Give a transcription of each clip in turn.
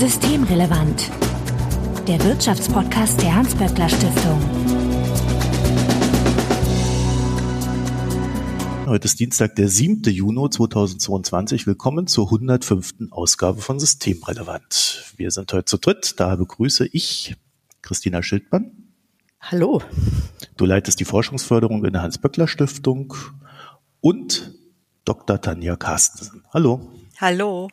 Systemrelevant. Der Wirtschaftspodcast der Hans-Böckler Stiftung. Heute ist Dienstag, der 7. Juni 2022. Willkommen zur 105. Ausgabe von Systemrelevant. Wir sind heute zu dritt. Da begrüße ich Christina Schildmann. Hallo. Du leitest die Forschungsförderung in der Hans-Böckler Stiftung und Dr. Tanja Carstensen. Hallo. Hallo.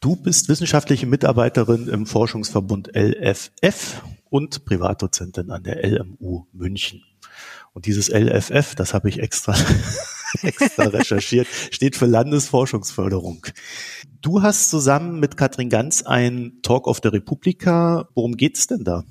Du bist wissenschaftliche Mitarbeiterin im Forschungsverbund LFF und Privatdozentin an der LMU München. Und dieses LFF, das habe ich extra, extra recherchiert, steht für Landesforschungsförderung. Du hast zusammen mit Katrin Ganz ein Talk of the Republika. Worum geht's denn da?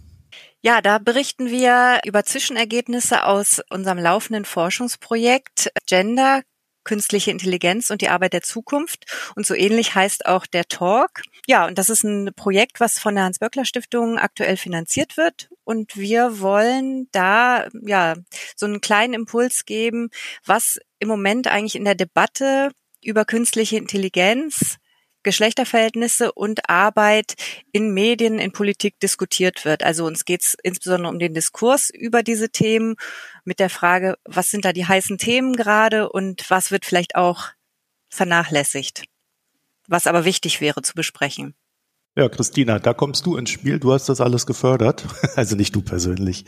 Ja, da berichten wir über Zwischenergebnisse aus unserem laufenden Forschungsprojekt Gender, künstliche Intelligenz und die Arbeit der Zukunft. Und so ähnlich heißt auch der Talk. Ja, und das ist ein Projekt, was von der Hans-Böckler-Stiftung aktuell finanziert wird. Und wir wollen da, ja, so einen kleinen Impuls geben, was im Moment eigentlich in der Debatte über künstliche Intelligenz Geschlechterverhältnisse und Arbeit in Medien, in Politik diskutiert wird. Also uns geht es insbesondere um den Diskurs über diese Themen mit der Frage, was sind da die heißen Themen gerade und was wird vielleicht auch vernachlässigt, was aber wichtig wäre zu besprechen. Ja, Christina, da kommst du ins Spiel. Du hast das alles gefördert. Also nicht du persönlich.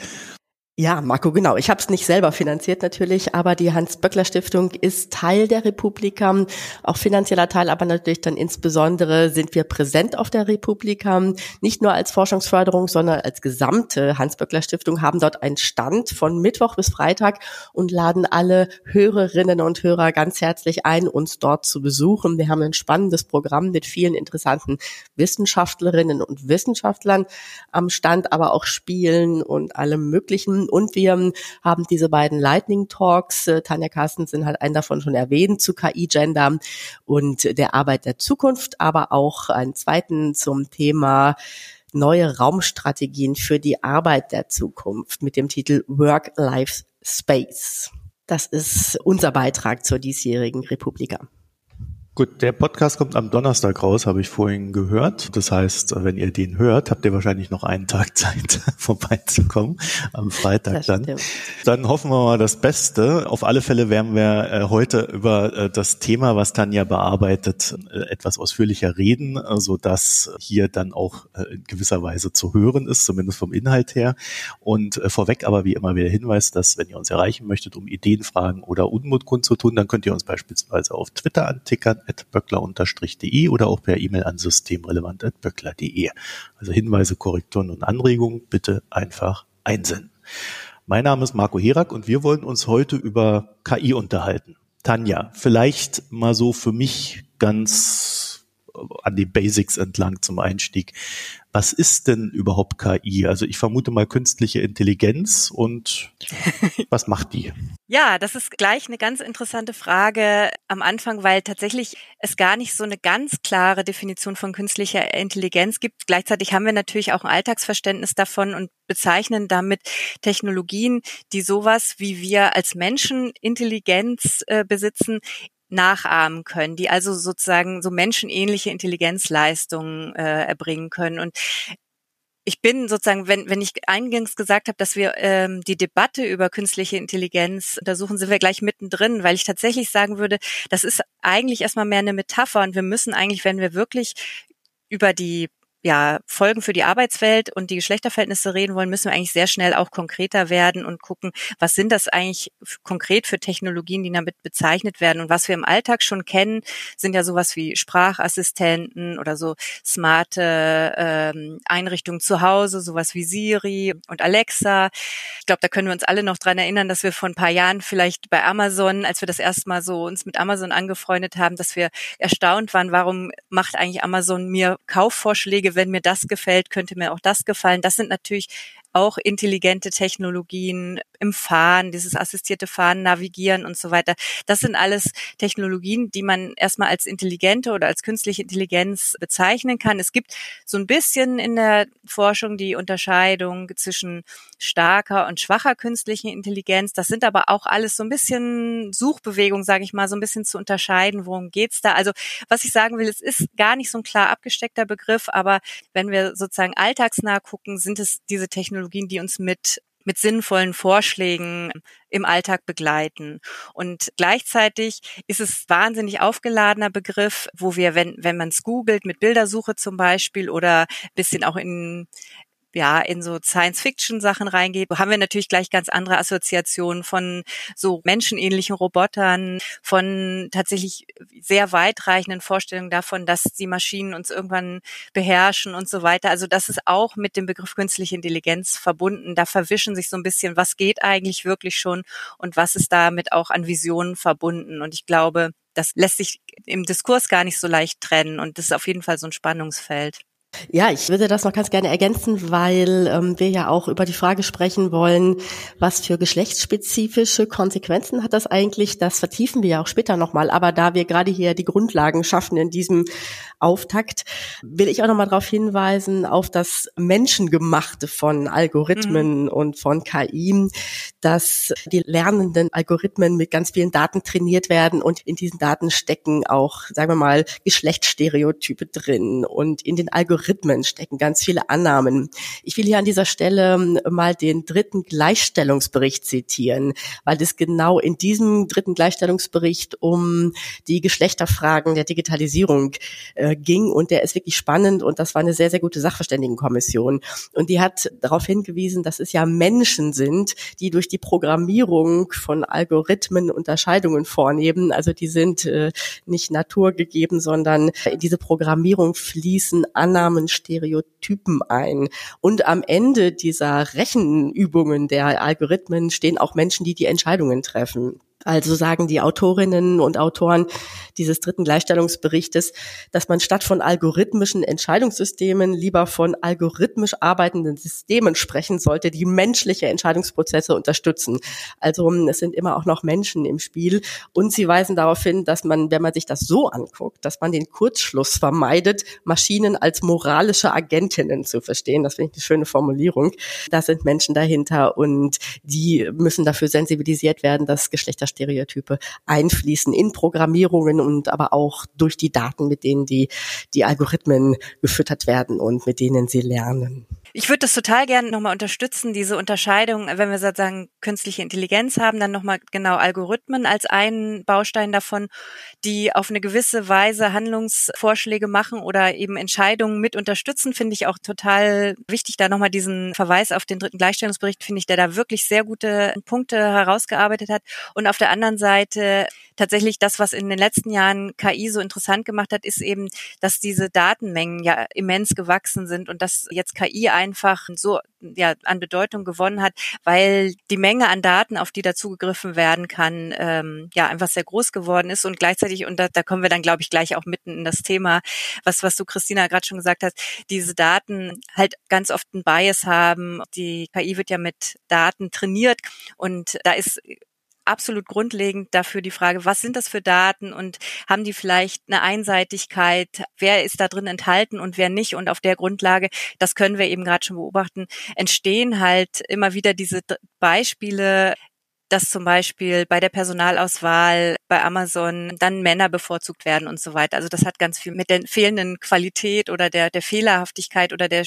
Ja, Marco, genau. Ich habe es nicht selber finanziert natürlich, aber die Hans-Böckler-Stiftung ist Teil der Republika, auch finanzieller Teil, aber natürlich dann insbesondere sind wir präsent auf der Republika, nicht nur als Forschungsförderung, sondern als gesamte Hans-Böckler-Stiftung, haben dort einen Stand von Mittwoch bis Freitag und laden alle Hörerinnen und Hörer ganz herzlich ein, uns dort zu besuchen. Wir haben ein spannendes Programm mit vielen interessanten Wissenschaftlerinnen und Wissenschaftlern am Stand, aber auch Spielen und allem Möglichen und wir haben diese beiden Lightning Talks, äh, Tanja Carstensen hat einen davon schon erwähnt, zu KI-Gender und der Arbeit der Zukunft, aber auch einen zweiten zum Thema neue Raumstrategien für die Arbeit der Zukunft mit dem Titel Work-Life-Space. Das ist unser Beitrag zur diesjährigen Republika. Gut, der Podcast kommt am Donnerstag raus, habe ich vorhin gehört. Das heißt, wenn ihr den hört, habt ihr wahrscheinlich noch einen Tag Zeit, vorbeizukommen. Am Freitag dann. Dann hoffen wir mal das Beste. Auf alle Fälle werden wir äh, heute über äh, das Thema, was Tanja bearbeitet, äh, etwas ausführlicher reden, so dass hier dann auch in gewisser Weise zu hören ist, zumindest vom Inhalt her. Und vorweg aber wie immer wieder Hinweis, dass wenn ihr uns erreichen möchtet, um Ideen, Fragen oder Unmut kundzutun, dann könnt ihr uns beispielsweise auf Twitter antickern böckler-de oder auch per E-Mail an systemrelevant.böckler.de. Also Hinweise, Korrekturen und Anregungen bitte einfach einsenden. Mein Name ist Marco Herak und wir wollen uns heute über KI unterhalten. Tanja, vielleicht mal so für mich ganz an die Basics entlang zum Einstieg was ist denn überhaupt KI? Also ich vermute mal künstliche Intelligenz und was macht die? Ja, das ist gleich eine ganz interessante Frage am Anfang, weil tatsächlich es gar nicht so eine ganz klare Definition von künstlicher Intelligenz gibt. Gleichzeitig haben wir natürlich auch ein Alltagsverständnis davon und bezeichnen damit Technologien, die sowas wie wir als Menschen Intelligenz äh, besitzen, nachahmen können, die also sozusagen so menschenähnliche Intelligenzleistungen äh, erbringen können. Und ich bin sozusagen, wenn, wenn ich eingangs gesagt habe, dass wir ähm, die Debatte über künstliche Intelligenz untersuchen, sind wir gleich mittendrin, weil ich tatsächlich sagen würde, das ist eigentlich erstmal mehr eine Metapher und wir müssen eigentlich, wenn wir wirklich über die ja, Folgen für die Arbeitswelt und die Geschlechterverhältnisse reden wollen, müssen wir eigentlich sehr schnell auch konkreter werden und gucken, was sind das eigentlich konkret für Technologien, die damit bezeichnet werden. Und was wir im Alltag schon kennen, sind ja sowas wie Sprachassistenten oder so smarte ähm, Einrichtungen zu Hause, sowas wie Siri und Alexa. Ich glaube, da können wir uns alle noch dran erinnern, dass wir vor ein paar Jahren vielleicht bei Amazon, als wir das erste Mal so uns mit Amazon angefreundet haben, dass wir erstaunt waren, warum macht eigentlich Amazon mir Kaufvorschläge wenn mir das gefällt, könnte mir auch das gefallen. Das sind natürlich auch intelligente Technologien im Fahren, dieses assistierte Fahren, Navigieren und so weiter. Das sind alles Technologien, die man erstmal als intelligente oder als künstliche Intelligenz bezeichnen kann. Es gibt so ein bisschen in der Forschung die Unterscheidung zwischen starker und schwacher künstlichen Intelligenz. Das sind aber auch alles so ein bisschen Suchbewegungen, sage ich mal, so ein bisschen zu unterscheiden, worum geht's da. Also was ich sagen will, es ist gar nicht so ein klar abgesteckter Begriff, aber wenn wir sozusagen alltagsnah gucken, sind es diese Technologien, die uns mit mit sinnvollen Vorschlägen im Alltag begleiten. Und gleichzeitig ist es wahnsinnig aufgeladener Begriff, wo wir, wenn, wenn man es googelt, mit Bildersuche zum Beispiel oder bisschen auch in ja, in so Science-Fiction-Sachen reingeht, haben wir natürlich gleich ganz andere Assoziationen von so menschenähnlichen Robotern, von tatsächlich sehr weitreichenden Vorstellungen davon, dass die Maschinen uns irgendwann beherrschen und so weiter. Also das ist auch mit dem Begriff künstliche Intelligenz verbunden. Da verwischen sich so ein bisschen, was geht eigentlich wirklich schon und was ist damit auch an Visionen verbunden. Und ich glaube, das lässt sich im Diskurs gar nicht so leicht trennen und das ist auf jeden Fall so ein Spannungsfeld. Ja, ich würde das noch ganz gerne ergänzen, weil ähm, wir ja auch über die Frage sprechen wollen, was für geschlechtsspezifische Konsequenzen hat das eigentlich? Das vertiefen wir ja auch später nochmal. Aber da wir gerade hier die Grundlagen schaffen in diesem Auftakt, will ich auch nochmal darauf hinweisen, auf das Menschengemachte von Algorithmen mhm. und von KI, dass die lernenden Algorithmen mit ganz vielen Daten trainiert werden und in diesen Daten stecken auch, sagen wir mal, Geschlechtsstereotype drin und in den Algorithmen stecken ganz viele Annahmen. Ich will hier an dieser Stelle ähm, mal den dritten Gleichstellungsbericht zitieren, weil es genau in diesem dritten Gleichstellungsbericht um die Geschlechterfragen der Digitalisierung äh, ging und der ist wirklich spannend und das war eine sehr, sehr gute Sachverständigenkommission. Und die hat darauf hingewiesen, dass es ja Menschen sind, die durch die Programmierung von Algorithmen Unterscheidungen vornehmen. Also die sind äh, nicht naturgegeben, sondern in diese Programmierung fließen Annahmen, Stereotypen ein. Und am Ende dieser Rechenübungen der Algorithmen stehen auch Menschen, die die Entscheidungen treffen. Also sagen die Autorinnen und Autoren dieses dritten Gleichstellungsberichtes, dass man statt von algorithmischen Entscheidungssystemen lieber von algorithmisch arbeitenden Systemen sprechen sollte, die menschliche Entscheidungsprozesse unterstützen. Also hm, es sind immer auch noch Menschen im Spiel und sie weisen darauf hin, dass man, wenn man sich das so anguckt, dass man den Kurzschluss vermeidet, Maschinen als moralische Agentinnen zu verstehen. Das finde ich eine schöne Formulierung. Da sind Menschen dahinter und die müssen dafür sensibilisiert werden, dass Geschlechter Stereotype einfließen in Programmierungen und aber auch durch die Daten, mit denen die, die Algorithmen gefüttert werden und mit denen sie lernen. Ich würde das total gerne nochmal unterstützen, diese Unterscheidung, wenn wir sozusagen künstliche Intelligenz haben, dann nochmal genau Algorithmen als einen Baustein davon, die auf eine gewisse Weise Handlungsvorschläge machen oder eben Entscheidungen mit unterstützen, finde ich auch total wichtig. Da nochmal diesen Verweis auf den dritten Gleichstellungsbericht, finde ich, der da wirklich sehr gute Punkte herausgearbeitet hat. Und auf der anderen Seite tatsächlich das, was in den letzten Jahren KI so interessant gemacht hat, ist eben, dass diese Datenmengen ja immens gewachsen sind und dass jetzt KI einfach so ja an Bedeutung gewonnen hat, weil die Menge an Daten, auf die dazugegriffen werden kann, ähm, ja einfach sehr groß geworden ist und gleichzeitig und da, da kommen wir dann glaube ich gleich auch mitten in das Thema, was was du Christina gerade schon gesagt hast, diese Daten halt ganz oft einen Bias haben. Die KI wird ja mit Daten trainiert und da ist absolut grundlegend dafür die Frage, was sind das für Daten und haben die vielleicht eine Einseitigkeit, wer ist da drin enthalten und wer nicht? Und auf der Grundlage, das können wir eben gerade schon beobachten, entstehen halt immer wieder diese Beispiele, dass zum Beispiel bei der Personalauswahl bei Amazon dann Männer bevorzugt werden und so weiter. Also das hat ganz viel mit der fehlenden Qualität oder der, der Fehlerhaftigkeit oder der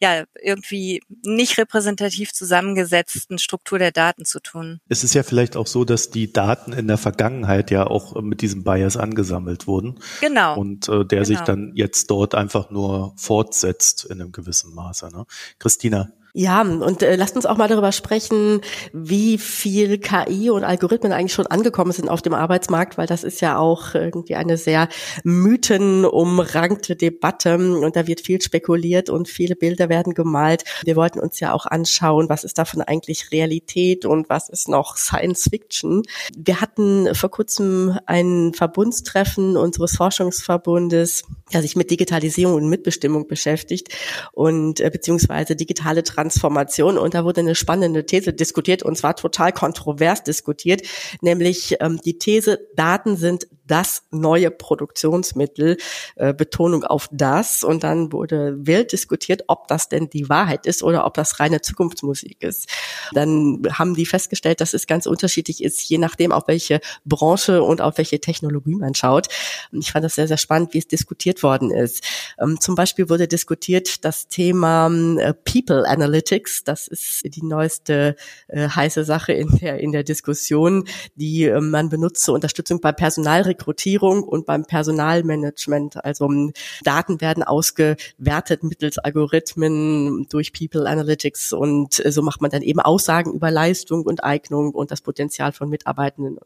ja irgendwie nicht repräsentativ zusammengesetzten Struktur der Daten zu tun. Es ist ja vielleicht auch so, dass die Daten in der Vergangenheit ja auch mit diesem Bias angesammelt wurden. Genau. Und äh, der genau. sich dann jetzt dort einfach nur fortsetzt in einem gewissen Maße. Ne? Christina. Ja, und äh, lasst uns auch mal darüber sprechen, wie viel KI und Algorithmen eigentlich schon angekommen sind auf dem Arbeitsmarkt, weil das ist ja auch irgendwie eine sehr mythenumrankte Debatte und da wird viel spekuliert und viele Bilder werden gemalt. Wir wollten uns ja auch anschauen, was ist davon eigentlich Realität und was ist noch Science Fiction. Wir hatten vor kurzem ein Verbundstreffen unseres Forschungsverbundes, der sich mit Digitalisierung und Mitbestimmung beschäftigt und äh, beziehungsweise digitale Trans Datentransformation und da wurde eine spannende These diskutiert und zwar total kontrovers diskutiert, nämlich ähm, die These, Daten sind das neue Produktionsmittel, äh, Betonung auf das. Und dann wurde wild diskutiert, ob das denn die Wahrheit ist oder ob das reine Zukunftsmusik ist. Dann haben die festgestellt, dass es ganz unterschiedlich ist, je nachdem, auf welche Branche und auf welche Technologie man schaut. Und ich fand das sehr, sehr spannend, wie es diskutiert worden ist. Ähm, zum Beispiel wurde diskutiert das Thema äh, People Analytics. Das ist die neueste äh, heiße Sache in der, in der Diskussion, die äh, man benutzt zur Unterstützung bei Personalrekrutierung Rekrutierung und beim Personalmanagement. Also um, Daten werden ausgewertet mittels Algorithmen durch People Analytics und äh, so macht man dann eben Aussagen über Leistung und Eignung und das Potenzial von Mitarbeitenden.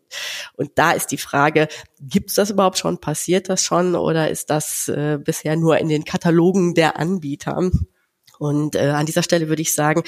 Und da ist die Frage, gibt es das überhaupt schon? Passiert das schon oder ist das äh, bisher nur in den Katalogen der Anbieter? Und äh, an dieser Stelle würde ich sagen,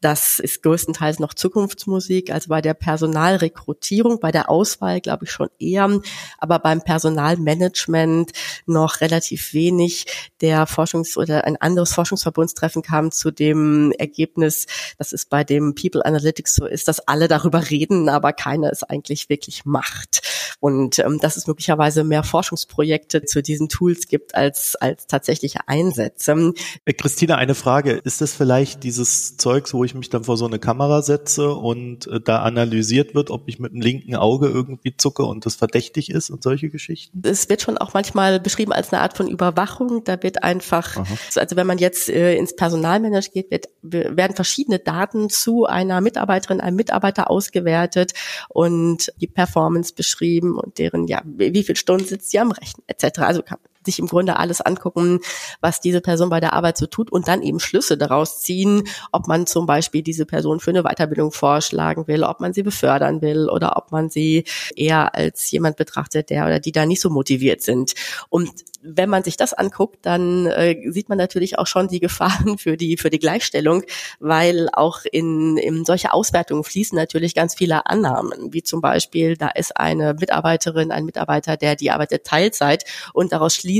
das ist größtenteils noch Zukunftsmusik. Also bei der Personalrekrutierung, bei der Auswahl glaube ich schon eher, aber beim Personalmanagement noch relativ wenig. Der Forschungs- oder ein anderes Forschungsverbundstreffen kam zu dem Ergebnis, dass es bei dem People Analytics so ist, dass alle darüber reden, aber keiner es eigentlich wirklich macht. Und ähm, dass es möglicherweise mehr Forschungsprojekte zu diesen Tools gibt als, als tatsächliche Einsätze. Äh, Christina, eine Frage Frage, ist das vielleicht dieses Zeugs, wo ich mich dann vor so eine Kamera setze und äh, da analysiert wird, ob ich mit dem linken Auge irgendwie zucke und das verdächtig ist und solche Geschichten? Es wird schon auch manchmal beschrieben als eine Art von Überwachung. Da wird einfach, Aha. also wenn man jetzt äh, ins Personalmanager geht, wird, werden verschiedene Daten zu einer Mitarbeiterin, einem Mitarbeiter ausgewertet und die Performance beschrieben und deren, ja, wie viel Stunden sitzt sie am Rechnen etc. Also kann, sich im Grunde alles angucken, was diese Person bei der Arbeit so tut und dann eben Schlüsse daraus ziehen, ob man zum Beispiel diese Person für eine Weiterbildung vorschlagen will, ob man sie befördern will oder ob man sie eher als jemand betrachtet, der oder die da nicht so motiviert sind. Und wenn man sich das anguckt, dann äh, sieht man natürlich auch schon die Gefahren für die für die Gleichstellung, weil auch in, in solche Auswertungen fließen natürlich ganz viele Annahmen, wie zum Beispiel, da ist eine Mitarbeiterin, ein Mitarbeiter, der die arbeitet Teilzeit und daraus schließt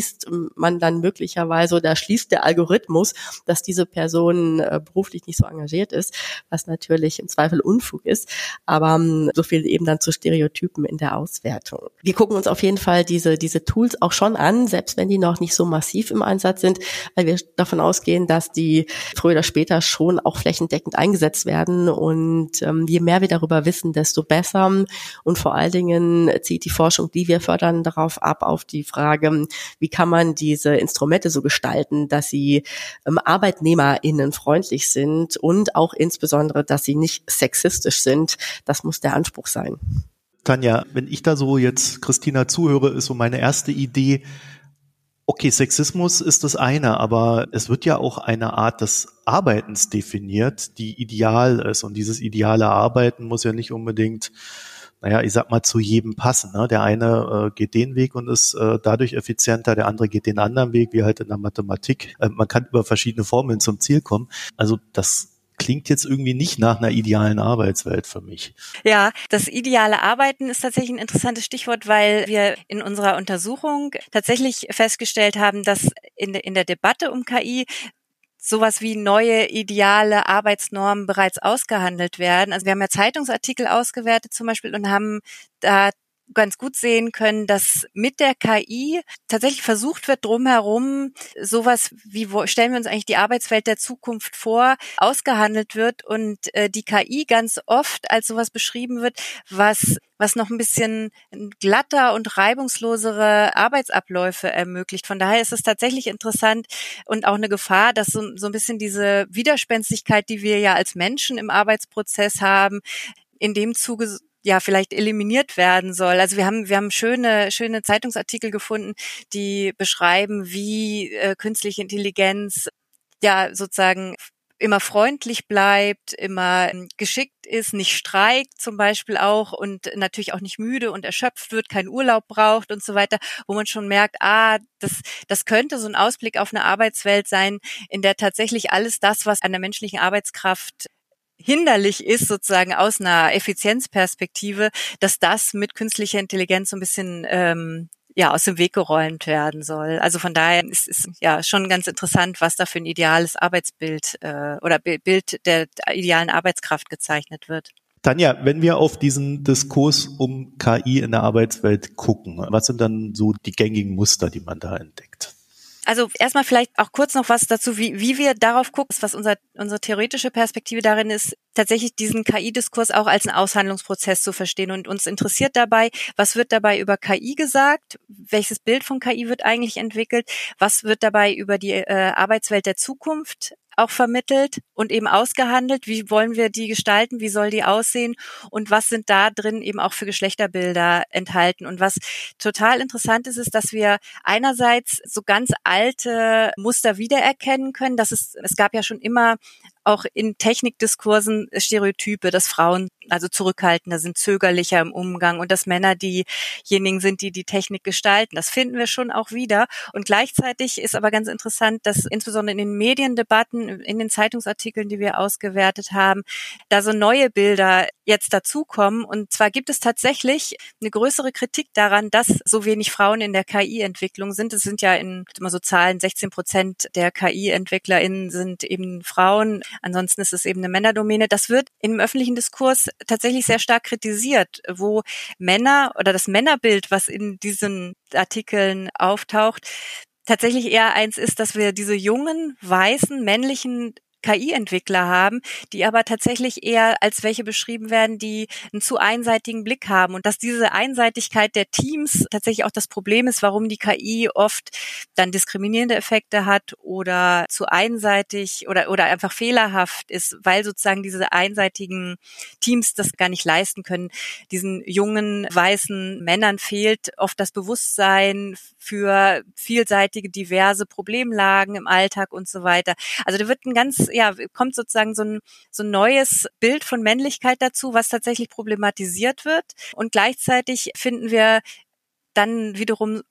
man dann möglicherweise oder schließt der Algorithmus, dass diese Person äh, beruflich nicht so engagiert ist, was natürlich im Zweifel Unfug ist, aber ähm, so viel eben dann zu Stereotypen in der Auswertung. Wir gucken uns auf jeden Fall diese diese Tools auch schon an, selbst wenn die noch nicht so massiv im Einsatz sind, weil wir davon ausgehen, dass die früher oder später schon auch flächendeckend eingesetzt werden. Und ähm, je mehr wir darüber wissen, desto besser. Und vor allen Dingen zieht die Forschung, die wir fördern, darauf ab, auf die Frage, wie kann man diese Instrumente so gestalten, dass sie ähm, ArbeitnehmerInnen freundlich sind und auch insbesondere, dass sie nicht sexistisch sind. Das muss der Anspruch sein. Tanja, wenn ich da so jetzt Christina zuhöre, ist so meine erste Idee, Okay, Sexismus ist das eine, aber es wird ja auch eine Art des Arbeitens definiert, die ideal ist. Und dieses ideale Arbeiten muss ja nicht unbedingt, naja, ich sag mal, zu jedem passen. Ne? Der eine äh, geht den Weg und ist äh, dadurch effizienter, der andere geht den anderen Weg, wie halt in der Mathematik. Äh, man kann über verschiedene Formeln zum Ziel kommen. Also das klingt jetzt irgendwie nicht nach einer idealen Arbeitswelt für mich. Ja, das ideale Arbeiten ist tatsächlich ein interessantes Stichwort, weil wir in unserer Untersuchung tatsächlich festgestellt haben, dass in, in der Debatte um KI sowas wie neue ideale Arbeitsnormen bereits ausgehandelt werden. Also wir haben ja Zeitungsartikel ausgewertet zum Beispiel und haben da ganz gut sehen können, dass mit der KI tatsächlich versucht wird, drumherum sowas wie, wo stellen wir uns eigentlich die Arbeitswelt der Zukunft vor, ausgehandelt wird und äh, die KI ganz oft als sowas beschrieben wird, was was noch ein bisschen glatter und reibungslosere Arbeitsabläufe ermöglicht. Von daher ist es tatsächlich interessant und auch eine Gefahr, dass so, so ein bisschen diese Widerspenstigkeit, die wir ja als Menschen im Arbeitsprozess haben, in dem Zuge ja vielleicht eliminiert werden soll. Also wir haben wir haben schöne schöne Zeitungsartikel gefunden, die beschreiben, wie äh, künstliche Intelligenz ja sozusagen immer freundlich bleibt, immer ähm, geschickt ist, nicht streikt zum Beispiel auch und natürlich auch nicht müde und erschöpft wird, keinen Urlaub braucht und so weiter, wo man schon merkt, ah, das, das könnte so ein Ausblick auf eine Arbeitswelt sein, in der tatsächlich alles das, was an der menschlichen Arbeitskraft hinderlich ist, sozusagen aus einer Effizienzperspektive, dass das mit künstlicher Intelligenz so ein bisschen ähm, ja aus dem Weg geräumt werden soll. Also von daher ist es ja schon ganz interessant, was da für ein ideales Arbeitsbild äh, oder Bild der idealen Arbeitskraft gezeichnet wird. Tanja, wenn wir auf diesen Diskurs um KI in der Arbeitswelt gucken, was sind dann so die gängigen Muster, die man da entdeckt? Also erstmal vielleicht auch kurz noch was dazu, wie, wie wir darauf gucken, was unser, unsere theoretische Perspektive darin ist, tatsächlich diesen KI-Diskurs auch als einen Aushandlungsprozess zu verstehen. Und uns interessiert dabei, was wird dabei über KI gesagt? Welches Bild von KI wird eigentlich entwickelt? Was wird dabei über die äh, Arbeitswelt der Zukunft auch vermittelt und eben ausgehandelt. Wie wollen wir die gestalten? Wie soll die aussehen? Und was sind da drin eben auch für Geschlechterbilder enthalten? Und was total interessant ist, ist, dass wir einerseits so ganz alte Muster wiedererkennen können. Das ist, es gab ja schon immer auch in Technikdiskursen Stereotype, dass Frauen also zurückhaltender sind, zögerlicher im Umgang und dass Männer diejenigen sind, die die Technik gestalten. Das finden wir schon auch wieder. Und gleichzeitig ist aber ganz interessant, dass insbesondere in den Mediendebatten, in den Zeitungsartikeln, die wir ausgewertet haben, da so neue Bilder jetzt dazukommen. Und zwar gibt es tatsächlich eine größere Kritik daran, dass so wenig Frauen in der KI-Entwicklung sind. Es sind ja in immer so Zahlen, 16 Prozent der KI-EntwicklerInnen sind eben Frauen. Ansonsten ist es eben eine Männerdomäne. Das wird im öffentlichen Diskurs tatsächlich sehr stark kritisiert, wo Männer oder das Männerbild, was in diesen Artikeln auftaucht, tatsächlich eher eins ist, dass wir diese jungen, weißen, männlichen KI-Entwickler haben, die aber tatsächlich eher als welche beschrieben werden, die einen zu einseitigen Blick haben und dass diese Einseitigkeit der Teams tatsächlich auch das Problem ist, warum die KI oft dann diskriminierende Effekte hat oder zu einseitig oder, oder einfach fehlerhaft ist, weil sozusagen diese einseitigen Teams das gar nicht leisten können. Diesen jungen, weißen Männern fehlt oft das Bewusstsein für vielseitige, diverse Problemlagen im Alltag und so weiter. Also da wird ein ganz ja, kommt sozusagen so ein, so ein neues Bild von Männlichkeit dazu, was tatsächlich problematisiert wird. Und gleichzeitig finden wir dann wiederum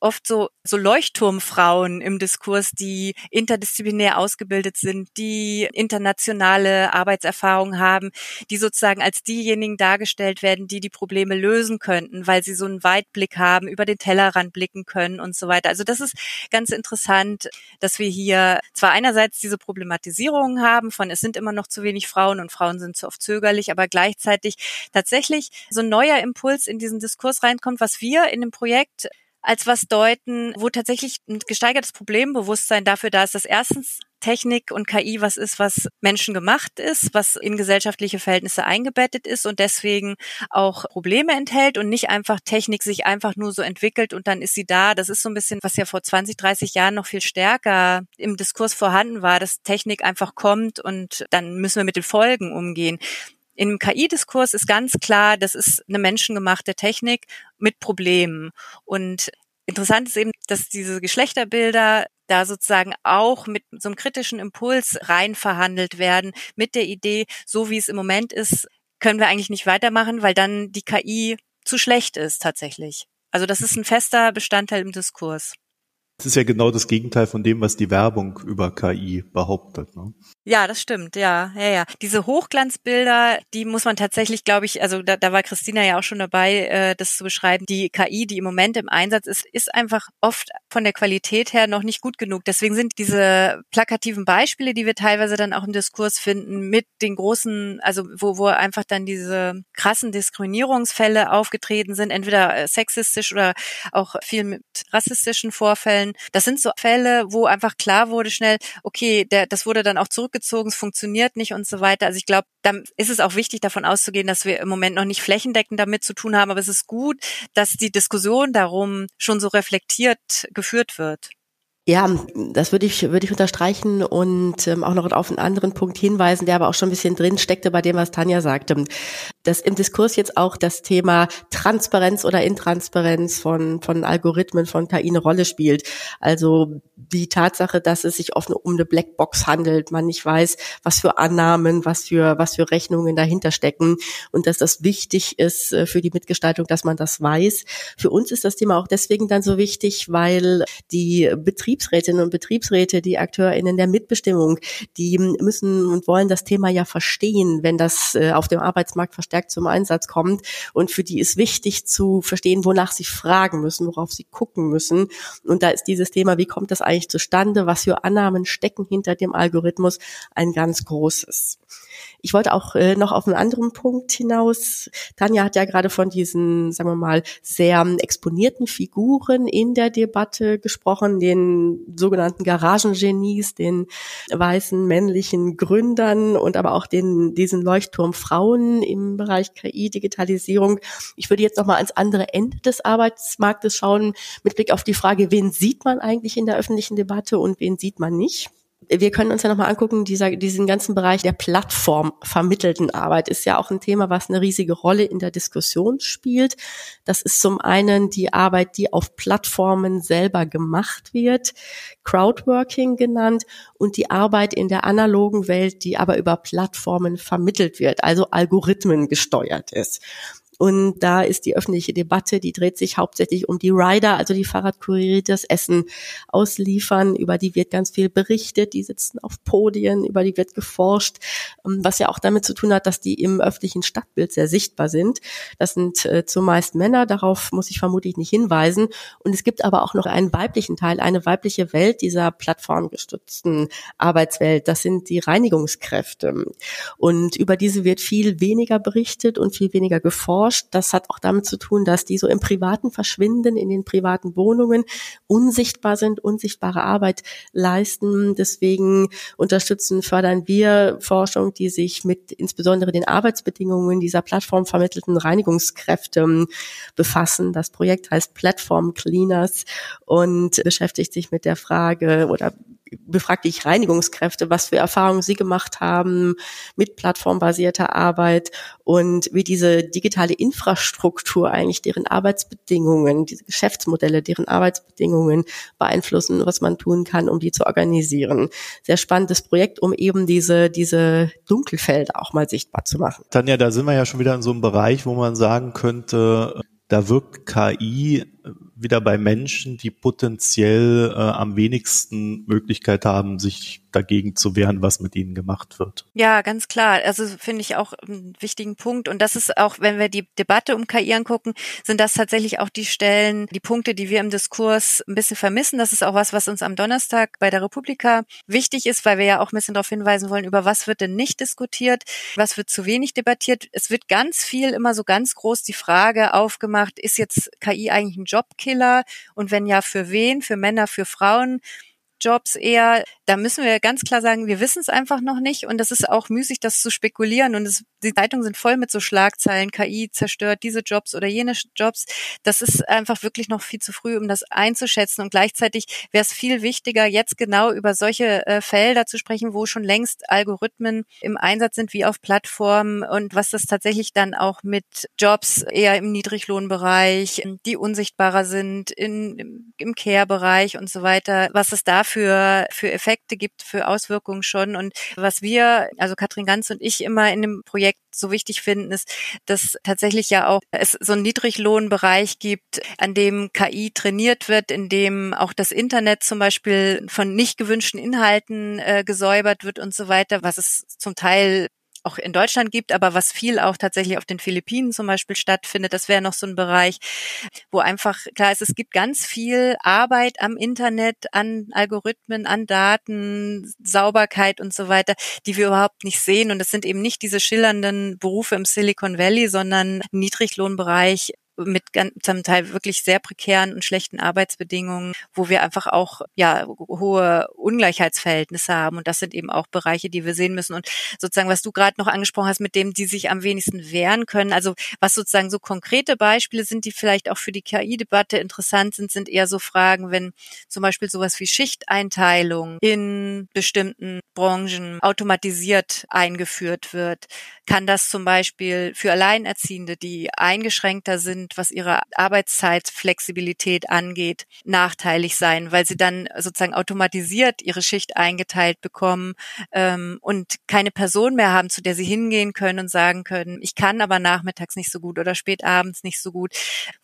oft so, so Leuchtturmfrauen im Diskurs, die interdisziplinär ausgebildet sind, die internationale Arbeitserfahrung haben, die sozusagen als diejenigen dargestellt werden, die die Probleme lösen könnten, weil sie so einen Weitblick haben, über den Tellerrand blicken können und so weiter. Also das ist ganz interessant, dass wir hier zwar einerseits diese Problematisierung haben von es sind immer noch zu wenig Frauen und Frauen sind zu oft zögerlich, aber gleichzeitig tatsächlich so ein neuer Impuls in diesen Diskurs reinkommt, was wir in dem Projekt als was deuten, wo tatsächlich ein gesteigertes Problembewusstsein dafür da ist, dass erstens Technik und KI was ist, was menschengemacht ist, was in gesellschaftliche Verhältnisse eingebettet ist und deswegen auch Probleme enthält und nicht einfach Technik sich einfach nur so entwickelt und dann ist sie da. Das ist so ein bisschen, was ja vor 20, 30 Jahren noch viel stärker im Diskurs vorhanden war, dass Technik einfach kommt und dann müssen wir mit den Folgen umgehen. Im KI-Diskurs ist ganz klar, das ist eine menschengemachte Technik mit Problemen. Und interessant ist eben, dass diese Geschlechterbilder da sozusagen auch mit so einem kritischen Impuls rein verhandelt werden, mit der Idee, so wie es im Moment ist, können wir eigentlich nicht weitermachen, weil dann die KI zu schlecht ist tatsächlich. Also das ist ein fester Bestandteil im Diskurs. Das ist ja genau das Gegenteil von dem, was die Werbung über KI behauptet. Ne? Ja, das stimmt, ja, ja, ja. Diese Hochglanzbilder, die muss man tatsächlich, glaube ich, also da, da war Christina ja auch schon dabei, äh, das zu beschreiben. Die KI, die im Moment im Einsatz ist, ist einfach oft von der Qualität her noch nicht gut genug. Deswegen sind diese plakativen Beispiele, die wir teilweise dann auch im Diskurs finden, mit den großen, also wo, wo einfach dann diese krassen Diskriminierungsfälle aufgetreten sind, entweder äh, sexistisch oder auch viel mit rassistischen Vorfällen können. Das sind so Fälle, wo einfach klar wurde schnell, okay, der, das wurde dann auch zurückgezogen, es funktioniert nicht und so weiter. Also ich glaube, dann ist es auch wichtig, davon auszugehen, dass wir im Moment noch nicht flächendeckend damit zu tun haben, aber es ist gut, dass die Diskussion darum schon so reflektiert geführt wird. Ja, das würde ich, würde ich unterstreichen und ähm, auch noch auf einen anderen Punkt hinweisen, der aber auch schon ein bisschen drin steckte bei dem, was Tanja sagte. Dass im Diskurs jetzt auch das Thema Transparenz oder Intransparenz von, von Algorithmen, von KI eine Rolle spielt. Also die Tatsache, dass es sich oft um eine Blackbox handelt, man nicht weiß, was für Annahmen, was für, was für Rechnungen dahinter stecken und dass das wichtig ist äh, für die Mitgestaltung, dass man das weiß. Für uns ist das Thema auch deswegen dann so wichtig, weil die Betriebsrätinnen und Betriebsräte, die AkteurInnen der Mitbestimmung, die müssen und wollen das Thema ja verstehen, wenn das äh, auf dem Arbeitsmarkt verstärkt zum Einsatz kommt und für die ist wichtig zu verstehen, wonach sie fragen müssen, worauf sie gucken müssen. Und da ist dieses Thema, wie kommt das eigentlich zustande, was für Annahmen stecken hinter dem Algorithmus, ein ganz großes. Ich wollte auch äh, noch auf einen anderen Punkt hinaus. Tanja hat ja gerade von diesen, sagen wir mal, sehr exponierten Figuren in der Debatte gesprochen, den sogenannten Garagengenies, den weißen männlichen Gründern und aber auch den, diesen Leuchtturmfrauen im Bereich KI, Digitalisierung. Ich würde jetzt noch mal ans andere Ende des Arbeitsmarktes schauen, mit Blick auf die Frage, wen sieht man eigentlich in der öffentlichen Debatte und wen sieht man nicht wir können uns ja nochmal angucken, dieser, diesen ganzen Bereich der plattformvermittelten Arbeit ist ja auch ein Thema, was eine riesige Rolle in der Diskussion spielt. Das ist zum einen die Arbeit, die auf Plattformen selber gemacht wird, Crowdworking genannt, und die Arbeit in der analogen Welt, die aber über Plattformen vermittelt wird, also Algorithmen gesteuert ist. Und da ist die öffentliche Debatte, die dreht sich hauptsächlich um die Rider, also die Fahrradkuriere, das Essen ausliefern. Über die wird ganz viel berichtet. Die sitzen auf Podien, über die wird geforscht, ähm, was ja auch damit zu tun hat, dass die im öffentlichen Stadtbild sehr sichtbar sind. Das sind äh, zumeist Männer, darauf muss ich vermutlich nicht hinweisen. Und es gibt aber auch noch einen weiblichen Teil, eine weibliche Welt dieser plattformgestützten Arbeitswelt. Das sind die Reinigungskräfte. Und über diese wird viel weniger berichtet und viel weniger geforscht erforscht. Das hat auch damit zu tun, dass die so im Privaten verschwinden, in den privaten Wohnungen, unsichtbar sind, unsichtbare Arbeit leisten. Deswegen unterstützen, fördern wir Forschung, die sich mit insbesondere den Arbeitsbedingungen dieser plattformvermittelten Reinigungskräfte befassen. Das Projekt heißt Platform Cleaners und beschäftigt sich mit der Frage oder befragte ich Reinigungskräfte, was für Erfahrungen sie gemacht haben mit plattformbasierter Arbeit und wie diese digitale Infrastruktur eigentlich deren Arbeitsbedingungen, diese Geschäftsmodelle, deren Arbeitsbedingungen beeinflussen, was man tun kann, um die zu organisieren. Sehr spannendes Projekt, um eben diese, diese Dunkelfelder auch mal sichtbar zu machen. Tanja, da sind wir ja schon wieder in so einem Bereich, wo man sagen könnte, da wirkt KI wieder bei Menschen, die potenziell äh, am wenigsten Möglichkeit haben, sich dagegen zu wehren, was mit ihnen gemacht wird. Ja, ganz klar. Also finde ich auch einen wichtigen Punkt. Und das ist auch, wenn wir die Debatte um KI angucken, sind das tatsächlich auch die Stellen, die Punkte, die wir im Diskurs ein bisschen vermissen. Das ist auch was, was uns am Donnerstag bei der Republika wichtig ist, weil wir ja auch ein bisschen darauf hinweisen wollen, über was wird denn nicht diskutiert, was wird zu wenig debattiert. Es wird ganz viel immer so ganz groß die Frage aufgemacht, ist jetzt KI eigentlich ein Jobkiller? Und wenn ja, für wen? Für Männer, für Frauen? Jobs eher, da müssen wir ganz klar sagen, wir wissen es einfach noch nicht und das ist auch müßig, das zu spekulieren und es, die Zeitungen sind voll mit so Schlagzeilen, KI zerstört diese Jobs oder jene Jobs. Das ist einfach wirklich noch viel zu früh, um das einzuschätzen und gleichzeitig wäre es viel wichtiger, jetzt genau über solche äh, Felder zu sprechen, wo schon längst Algorithmen im Einsatz sind, wie auf Plattformen und was das tatsächlich dann auch mit Jobs eher im Niedriglohnbereich, die unsichtbarer sind, in, im Care-Bereich und so weiter, was es da für, für Effekte gibt, für Auswirkungen schon. Und was wir, also Katrin Ganz und ich immer in dem Projekt so wichtig finden, ist, dass tatsächlich ja auch es so einen Niedriglohnbereich gibt, an dem KI trainiert wird, in dem auch das Internet zum Beispiel von nicht gewünschten Inhalten äh, gesäubert wird und so weiter, was es zum Teil auch in Deutschland gibt, aber was viel auch tatsächlich auf den Philippinen zum Beispiel stattfindet, das wäre noch so ein Bereich, wo einfach klar ist, es gibt ganz viel Arbeit am Internet, an Algorithmen, an Daten, Sauberkeit und so weiter, die wir überhaupt nicht sehen. Und das sind eben nicht diese schillernden Berufe im Silicon Valley, sondern Niedriglohnbereich, mit ganz, zum Teil wirklich sehr prekären und schlechten Arbeitsbedingungen, wo wir einfach auch ja hohe Ungleichheitsverhältnisse haben. Und das sind eben auch Bereiche, die wir sehen müssen. Und sozusagen, was du gerade noch angesprochen hast, mit dem die sich am wenigsten wehren können, also was sozusagen so konkrete Beispiele sind, die vielleicht auch für die KI-Debatte interessant sind, sind eher so Fragen, wenn zum Beispiel sowas wie Schichteinteilung in bestimmten Branchen automatisiert eingeführt wird, kann das zum Beispiel für Alleinerziehende, die eingeschränkter sind, und was ihre Arbeitszeitflexibilität angeht, nachteilig sein, weil sie dann sozusagen automatisiert ihre Schicht eingeteilt bekommen ähm, und keine Person mehr haben, zu der sie hingehen können und sagen können, ich kann aber nachmittags nicht so gut oder spät nicht so gut,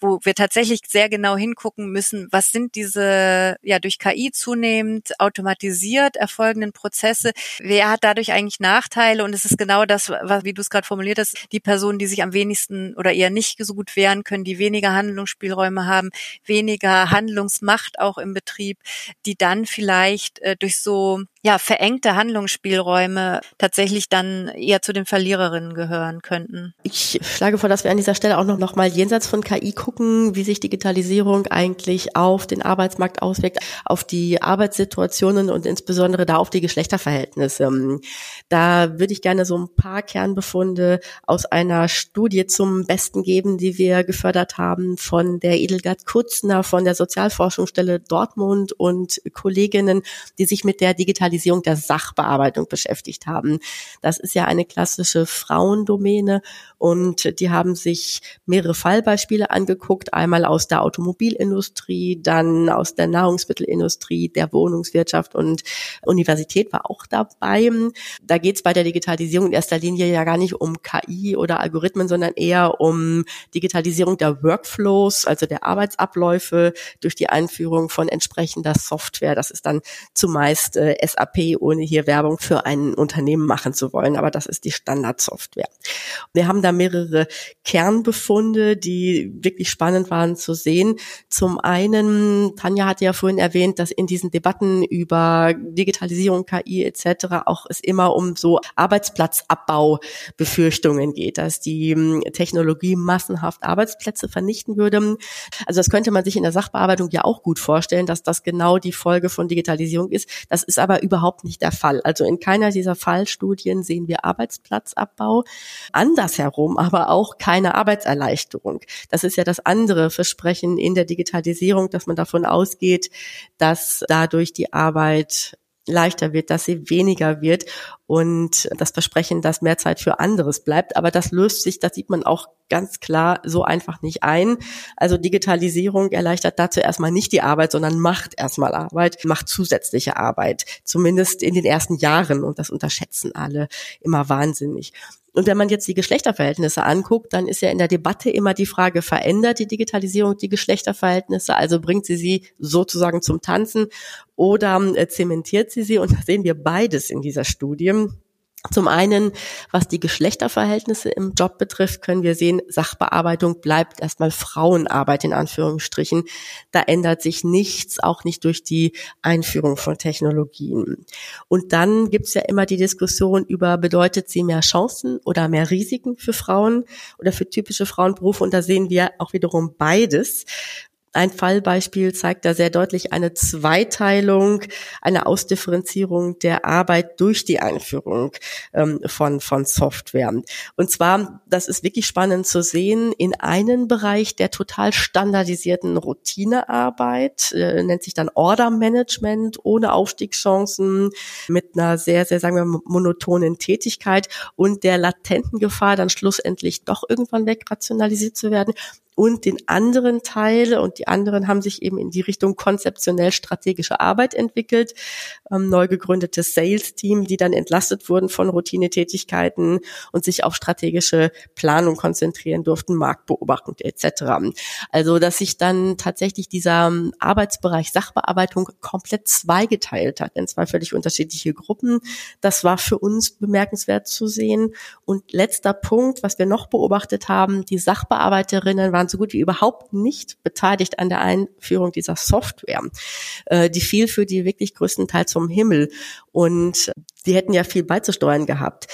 wo wir tatsächlich sehr genau hingucken müssen, was sind diese ja durch KI zunehmend automatisiert erfolgenden Prozesse, wer hat dadurch eigentlich Nachteile? Und es ist genau das, was, wie du es gerade formuliert hast, die Personen, die sich am wenigsten oder eher nicht so gut wehren können, die weniger Handlungsspielräume haben, weniger Handlungsmacht auch im Betrieb, die dann vielleicht äh, durch so ja, verengte Handlungsspielräume tatsächlich dann eher zu den Verliererinnen gehören könnten. Ich schlage vor, dass wir an dieser Stelle auch noch, noch mal jenseits von KI gucken, wie sich Digitalisierung eigentlich auf den Arbeitsmarkt auswirkt, auf die Arbeitssituationen und insbesondere da auf die Geschlechterverhältnisse. Da würde ich gerne so ein paar Kernbefunde aus einer Studie zum Besten geben, die wir gefördert haben von der Edelgard Kutzner von der Sozialforschungsstelle Dortmund und Kolleginnen, die sich mit der Digitalisierung der Sachbearbeitung beschäftigt haben. Das ist ja eine klassische Frauendomäne und die haben sich mehrere Fallbeispiele angeguckt, einmal aus der Automobilindustrie, dann aus der Nahrungsmittelindustrie, der Wohnungswirtschaft und Universität war auch dabei. Da geht es bei der Digitalisierung in erster Linie ja gar nicht um KI oder Algorithmen, sondern eher um Digitalisierung der Workflows, also der Arbeitsabläufe durch die Einführung von entsprechender Software. Das ist dann zumeist äh, SAP, ohne hier Werbung für ein Unternehmen machen zu wollen, aber das ist die Standardsoftware. Wir haben da mehrere Kernbefunde, die wirklich spannend waren zu sehen. Zum einen, Tanja hatte ja vorhin erwähnt, dass in diesen Debatten über Digitalisierung, KI etc. auch es immer um so Arbeitsplatzabbau-Befürchtungen geht, dass die hm, Technologie massenhaft Arbeitsplätze vernichten würde. Also das könnte man sich in der Sachbearbeitung ja auch gut vorstellen, dass das genau die Folge von Digitalisierung ist. Das ist aber überhaupt nicht der Fall. Also in keiner dieser Fallstudien sehen wir Arbeitsplatzabbau. Andersherum aber auch keine Arbeitserleichterung. Das ist ja das andere Versprechen in der Digitalisierung, dass man davon ausgeht, dass dadurch die Arbeit leichter wird, dass sie weniger wird und das Versprechen, dass mehr Zeit für anderes bleibt. Aber das löst sich, das sieht man auch ganz klar so einfach nicht ein. Also Digitalisierung erleichtert dazu erstmal nicht die Arbeit, sondern macht erstmal Arbeit, macht zusätzliche Arbeit, zumindest in den ersten Jahren. Und das unterschätzen alle immer wahnsinnig. Und wenn man jetzt die Geschlechterverhältnisse anguckt, dann ist ja in der Debatte immer die Frage, verändert die Digitalisierung die Geschlechterverhältnisse? Also bringt sie sie sozusagen zum Tanzen oder äh, zementiert sie sie? Und da sehen wir beides in dieser Studie. Zum einen, was die Geschlechterverhältnisse im Job betrifft, können wir sehen, Sachbearbeitung bleibt erstmal Frauenarbeit in Anführungsstrichen. Da ändert sich nichts, auch nicht durch die Einführung von Technologien. Und dann gibt's ja immer die Diskussion über, bedeutet sie mehr Chancen oder mehr Risiken für Frauen oder für typische Frauenberufe? Und da sehen wir auch wiederum beides. Ein Fallbeispiel zeigt da sehr deutlich eine Zweiteilung, eine Ausdifferenzierung der Arbeit durch die Einführung ähm, von, von Software. Und zwar, das ist wirklich spannend zu sehen, in einen Bereich der total standardisierten Routinearbeit, äh, nennt sich dann Order Management, ohne Aufstiegschancen, mit einer sehr, sehr, sagen wir, monotonen Tätigkeit und der latenten Gefahr, dann schlussendlich doch irgendwann wegrationalisiert zu werden und den anderen Teil und die anderen haben sich eben in die Richtung konzeptionell strategische Arbeit entwickelt, ähm, neu gegründetes Sales-Team, die dann entlastet wurden von Routinetätigkeiten und sich auf strategische Planung konzentrieren durften, Marktbeobachtung etc. Also, dass sich dann tatsächlich dieser ähm, Arbeitsbereich Sachbearbeitung komplett zweigeteilt hat in zwei völlig unterschiedliche Gruppen. Das war für uns bemerkenswert zu sehen. Und letzter Punkt, was wir noch beobachtet haben, die Sachbearbeiterinnen waren waren so gut wie überhaupt nicht beteiligt an der Einführung dieser Software. Äh, die fiel für die wirklich größtenteils vom Himmel und die hätten ja viel beizusteuern gehabt.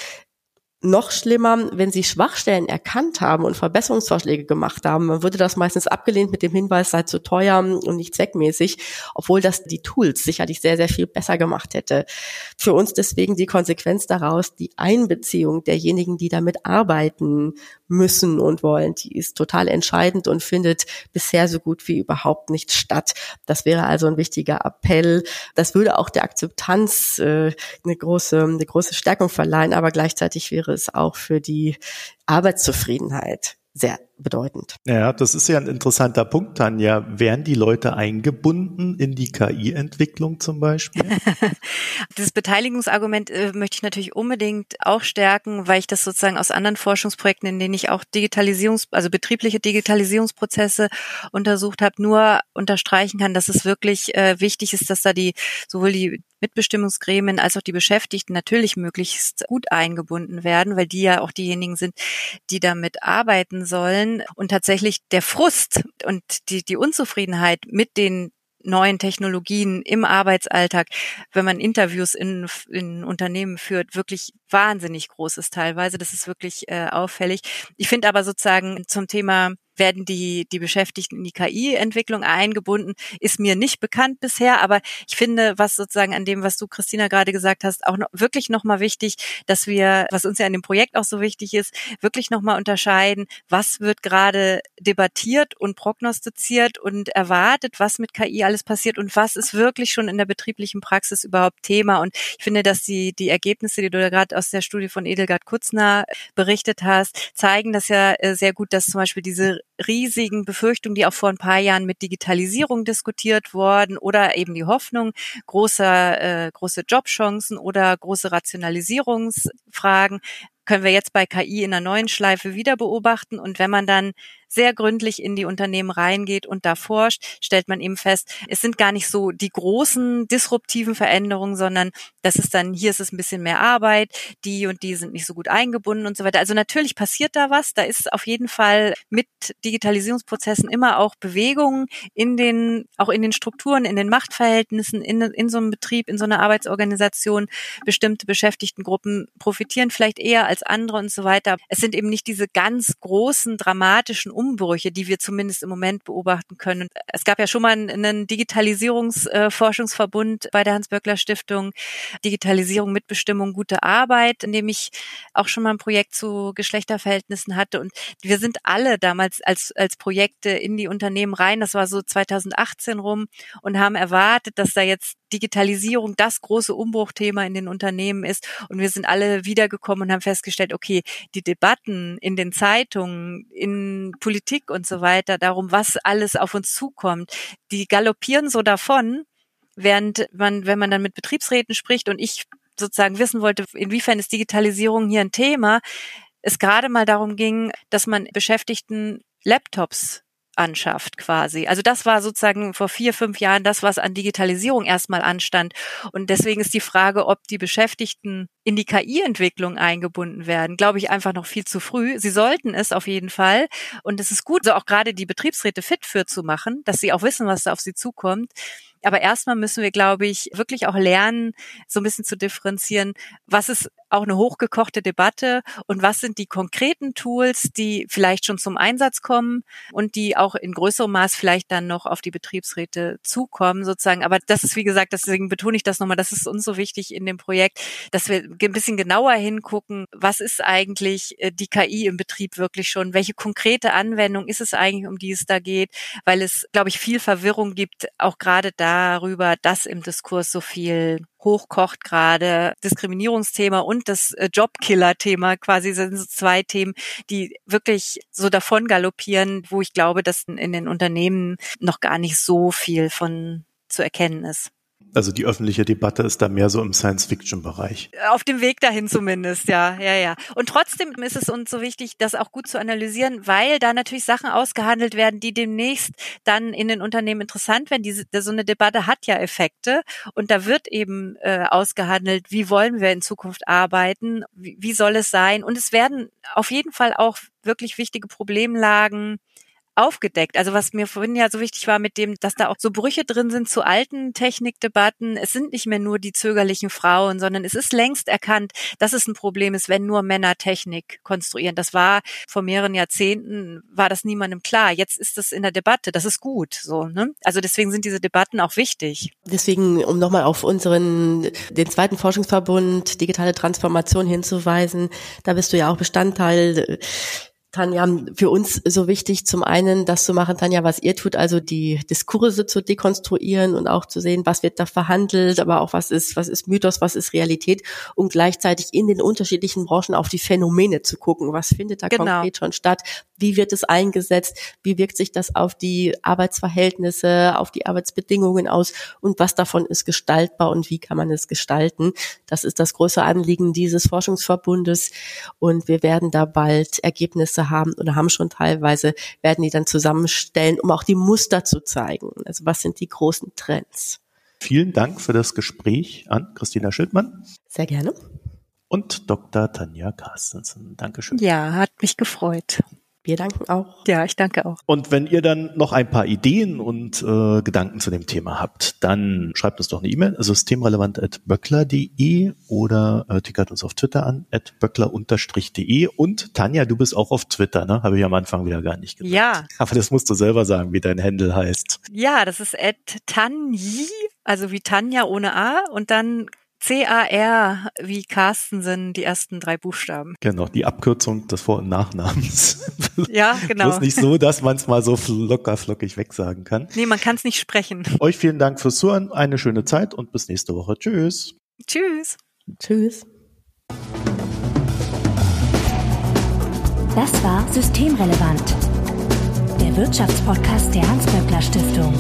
Noch schlimmer, wenn sie Schwachstellen erkannt haben und Verbesserungsvorschläge gemacht haben, dann würde das meistens abgelehnt mit dem Hinweis, sei zu teuer und nicht zweckmäßig, obwohl das die Tools sicherlich sehr, sehr viel besser gemacht hätte. Für uns deswegen die Konsequenz daraus, die Einbeziehung derjenigen, die damit arbeiten müssen und wollen, die ist total entscheidend und findet bisher so gut wie überhaupt nicht statt. Das wäre also ein wichtiger Appell. Das würde auch der Akzeptanz äh, eine große, eine große Stärkung verleihen, aber gleichzeitig wäre es auch für die Arbeitszufriedenheit sehr bedeutend. Ja, das ist ja ein interessanter Punkt, Tanja. Werden die Leute eingebunden in die KI-Entwicklung zum Beispiel? das Beteiligungsargument äh, möchte ich natürlich unbedingt auch stärken, weil ich das sozusagen aus anderen Forschungsprojekten, in denen ich auch Digitalisierungs-, also betriebliche Digitalisierungsprozesse untersucht habe, nur unterstreichen kann, dass es wirklich äh, wichtig ist, dass da die sowohl die Mitbestimmungsgremien als auch die Beschäftigten natürlich möglichst gut eingebunden werden, weil die ja auch diejenigen sind, die damit arbeiten sollen. Und tatsächlich der Frust und die, die Unzufriedenheit mit den neuen Technologien im Arbeitsalltag, wenn man Interviews in, in Unternehmen führt, wirklich wahnsinnig groß ist teilweise. Das ist wirklich äh, auffällig. Ich finde aber sozusagen zum Thema werden die, die Beschäftigten in die KI-Entwicklung eingebunden, ist mir nicht bekannt bisher, aber ich finde, was sozusagen an dem, was du, Christina, gerade gesagt hast, auch noch, wirklich nochmal wichtig, dass wir, was uns ja in dem Projekt auch so wichtig ist, wirklich nochmal unterscheiden, was wird gerade debattiert und prognostiziert und erwartet, was mit KI alles passiert und was ist wirklich schon in der betrieblichen Praxis überhaupt Thema. Und ich finde, dass die, die Ergebnisse, die du da gerade aus der Studie von Edelgard Kutzner berichtet hast, zeigen das ja äh, sehr gut, dass zum Beispiel diese riesigen Befürchtungen, die auch vor ein paar Jahren mit Digitalisierung diskutiert worden oder eben die Hoffnung großer, äh, große Jobchancen oder große Rationalisierungsfragen, können wir jetzt bei KI in einer neuen Schleife wieder beobachten. Und wenn man dann sehr gründlich in die Unternehmen reingeht und da forscht, stellt man eben fest, es sind gar nicht so die großen disruptiven Veränderungen, sondern das ist dann, hier ist es ein bisschen mehr Arbeit, die und die sind nicht so gut eingebunden und so weiter. Also natürlich passiert da was. Da ist auf jeden Fall mit Digitalisierungsprozessen immer auch Bewegungen in den, auch in den Strukturen, in den Machtverhältnissen, in, in so einem Betrieb, in so einer Arbeitsorganisation. Bestimmte Beschäftigtengruppen profitieren vielleicht eher als andere und so weiter. Es sind eben nicht diese ganz großen, dramatischen Umbrüche, die wir zumindest im Moment beobachten können. Es gab ja schon mal einen Digitalisierungsforschungsverbund bei der Hans-Böckler Stiftung, Digitalisierung, Mitbestimmung, gute Arbeit, in dem ich auch schon mal ein Projekt zu Geschlechterverhältnissen hatte. Und wir sind alle damals als, als Projekte in die Unternehmen rein, das war so 2018 rum, und haben erwartet, dass da jetzt Digitalisierung das große Umbruchthema in den Unternehmen ist. Und wir sind alle wiedergekommen und haben festgestellt, okay, die Debatten in den Zeitungen, in Politik und so weiter, darum, was alles auf uns zukommt, die galoppieren so davon, während man, wenn man dann mit Betriebsräten spricht und ich sozusagen wissen wollte, inwiefern ist Digitalisierung hier ein Thema, es gerade mal darum ging, dass man Beschäftigten Laptops anschafft quasi. Also das war sozusagen vor vier, fünf Jahren das, was an Digitalisierung erstmal anstand. Und deswegen ist die Frage, ob die Beschäftigten in die KI-Entwicklung eingebunden werden, glaube ich einfach noch viel zu früh. Sie sollten es auf jeden Fall. Und es ist gut, so auch gerade die Betriebsräte fit für zu machen, dass sie auch wissen, was da auf sie zukommt. Aber erstmal müssen wir, glaube ich, wirklich auch lernen, so ein bisschen zu differenzieren, was ist auch eine hochgekochte Debatte. Und was sind die konkreten Tools, die vielleicht schon zum Einsatz kommen und die auch in größerem Maß vielleicht dann noch auf die Betriebsräte zukommen sozusagen. Aber das ist, wie gesagt, deswegen betone ich das nochmal, das ist uns so wichtig in dem Projekt, dass wir ein bisschen genauer hingucken, was ist eigentlich äh, die KI im Betrieb wirklich schon, welche konkrete Anwendung ist es eigentlich, um die es da geht, weil es, glaube ich, viel Verwirrung gibt, auch gerade darüber, dass im Diskurs so viel hochkocht gerade. Diskriminierungsthema und das äh, Jobkiller-Thema quasi sind so zwei Themen, die wirklich so davon galoppieren, wo ich glaube, dass in den Unternehmen noch gar nicht so viel von zu erkennen ist. Also die öffentliche Debatte ist da mehr so im Science-Fiction-Bereich. Auf dem Weg dahin zumindest, ja, ja, ja. Und trotzdem ist es uns so wichtig, das auch gut zu analysieren, weil da natürlich Sachen ausgehandelt werden, die demnächst dann in den Unternehmen interessant werden. Diese, so eine Debatte hat ja Effekte und da wird eben äh, ausgehandelt, wie wollen wir in Zukunft arbeiten, wie, wie soll es sein. Und es werden auf jeden Fall auch wirklich wichtige Problemlagen aufgedeckt. Also was mir vorhin ja so wichtig war mit dem, dass da auch so Brüche drin sind zu alten Technikdebatten. Es sind nicht mehr nur die zögerlichen Frauen, sondern es ist längst erkannt, dass es ein Problem ist, wenn nur Männer Technik konstruieren. Das war vor mehreren Jahrzehnten, war das niemandem klar. Jetzt ist das in der Debatte. Das ist gut, so, ne? Also deswegen sind diese Debatten auch wichtig. Deswegen, um nochmal auf unseren, den zweiten Forschungsverbund Digitale Transformation hinzuweisen, da bist du ja auch Bestandteil Tanja, für uns so wichtig, zum einen das zu machen, Tanja, was ihr tut, also die Diskurse zu dekonstruieren und auch zu sehen, was wird da verhandelt, aber auch was ist, was ist Mythos, was ist Realität und gleichzeitig in den unterschiedlichen Branchen auf die Phänomene zu gucken. Was findet da genau. konkret schon statt? Wie wird es eingesetzt? Wie wirkt sich das auf die Arbeitsverhältnisse, auf die Arbeitsbedingungen aus? Und was davon ist gestaltbar und wie kann man es gestalten? Das ist das große Anliegen dieses Forschungsverbundes und wir werden da bald Ergebnisse haben oder haben schon teilweise, werden die dann zusammenstellen, um auch die Muster zu zeigen. Also was sind die großen Trends? Vielen Dank für das Gespräch an Christina Schildmann. Sehr gerne. Und Dr. Tanja Carstensen. Dankeschön. Ja, hat mich gefreut. Wir danken auch. Ja, ich danke auch. Und wenn ihr dann noch ein paar Ideen und äh, Gedanken zu dem Thema habt, dann schreibt uns doch eine E-Mail, systemrelevant.böckler.de oder äh, tickert uns auf Twitter an, at böckler-de. Und Tanja, du bist auch auf Twitter, ne? Habe ich am Anfang wieder gar nicht gesagt. Ja. Aber das musst du selber sagen, wie dein Handle heißt. Ja, das ist at tanji, also wie Tanja ohne A und dann C-A-R wie Carstensen, die ersten drei Buchstaben. Genau, die Abkürzung des Vor- und Nachnamens. Ja, genau. Bloß nicht so, dass man es mal so locker flockig wegsagen kann. Nee, man kann es nicht sprechen. Euch vielen Dank fürs Zuhören, eine schöne Zeit und bis nächste Woche. Tschüss. Tschüss. Tschüss. Das war Systemrelevant, der Wirtschaftspodcast der Hans-Böckler Stiftung.